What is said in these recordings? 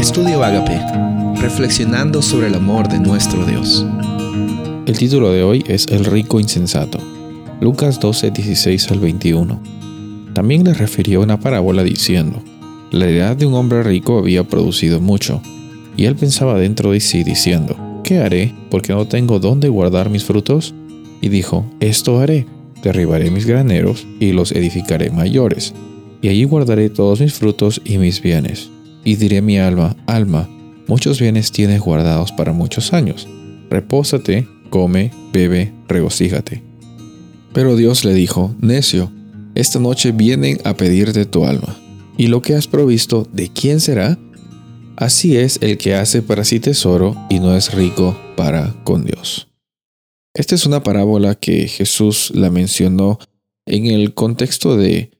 Estudio Agape, reflexionando sobre el amor de nuestro Dios. El título de hoy es El rico insensato. Lucas 12, 16 al 21. También le refirió una parábola diciendo, La edad de un hombre rico había producido mucho, y él pensaba dentro de sí diciendo, ¿qué haré? Porque no tengo dónde guardar mis frutos. Y dijo, Esto haré, derribaré mis graneros y los edificaré mayores, y allí guardaré todos mis frutos y mis bienes. Y diré a mi alma, alma, muchos bienes tienes guardados para muchos años. Repósate, come, bebe, regocíjate. Pero Dios le dijo, necio, esta noche vienen a pedirte tu alma. ¿Y lo que has provisto, de quién será? Así es el que hace para sí tesoro y no es rico para con Dios. Esta es una parábola que Jesús la mencionó en el contexto de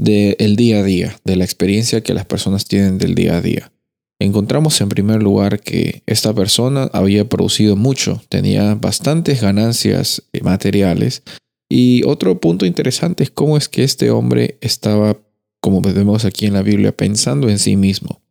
del día a día, de la experiencia que las personas tienen del día a día. Encontramos en primer lugar que esta persona había producido mucho, tenía bastantes ganancias eh, materiales y otro punto interesante es cómo es que este hombre estaba, como vemos aquí en la Biblia, pensando en sí mismo.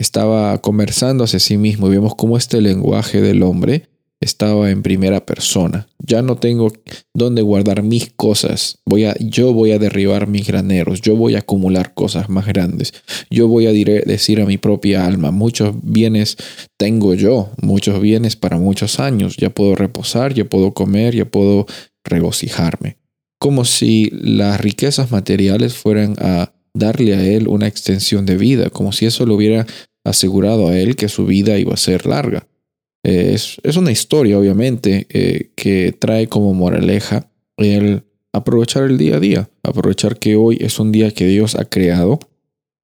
Estaba conversando hacia sí mismo y vemos cómo este lenguaje del hombre estaba en primera persona. Ya no tengo dónde guardar mis cosas. Voy a, yo voy a derribar mis graneros. Yo voy a acumular cosas más grandes. Yo voy a decir a mi propia alma, muchos bienes tengo yo, muchos bienes para muchos años. Ya puedo reposar, ya puedo comer, ya puedo regocijarme. Como si las riquezas materiales fueran a darle a él una extensión de vida, como si eso le hubiera asegurado a él que su vida iba a ser larga. Es, una historia, obviamente, eh, que trae como moraleja el aprovechar el día a día, aprovechar que hoy es un día que Dios ha creado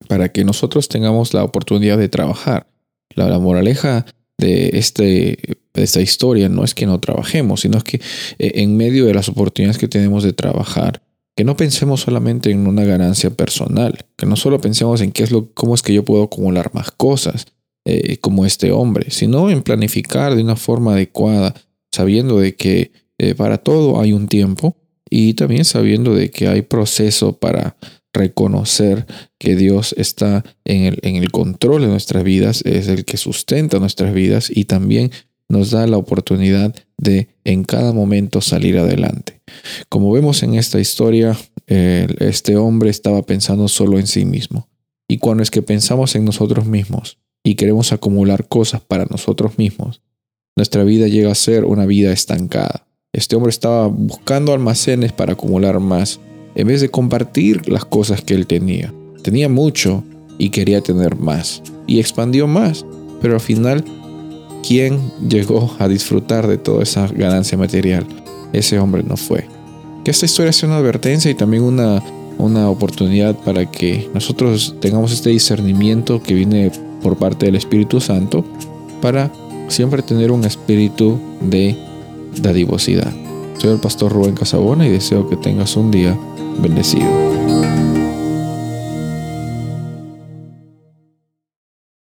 para que nosotros tengamos la oportunidad de trabajar. La, moraleja de, este, de esta historia no es que no trabajemos, sino es que eh, en medio de las oportunidades que tenemos de trabajar, que no pensemos solamente en una ganancia personal, que no solo pensemos en qué es lo, cómo es que yo puedo acumular más cosas, eh, como este hombre, sino en planificar de una forma adecuada, sabiendo de que eh, para todo hay un tiempo y también sabiendo de que hay proceso para reconocer que Dios está en el, en el control de nuestras vidas, es el que sustenta nuestras vidas y también nos da la oportunidad de en cada momento salir adelante. Como vemos en esta historia, este hombre estaba pensando solo en sí mismo. Y cuando es que pensamos en nosotros mismos, y queremos acumular cosas para nosotros mismos, nuestra vida llega a ser una vida estancada. Este hombre estaba buscando almacenes para acumular más, en vez de compartir las cosas que él tenía. Tenía mucho y quería tener más, y expandió más, pero al final, ¿quién llegó a disfrutar de toda esa ganancia material? Ese hombre no fue. Que esta historia sea una advertencia y también una, una oportunidad para que nosotros tengamos este discernimiento que viene por parte del Espíritu Santo para siempre tener un espíritu de dadivosidad. Soy el pastor Rubén Casabona y deseo que tengas un día bendecido.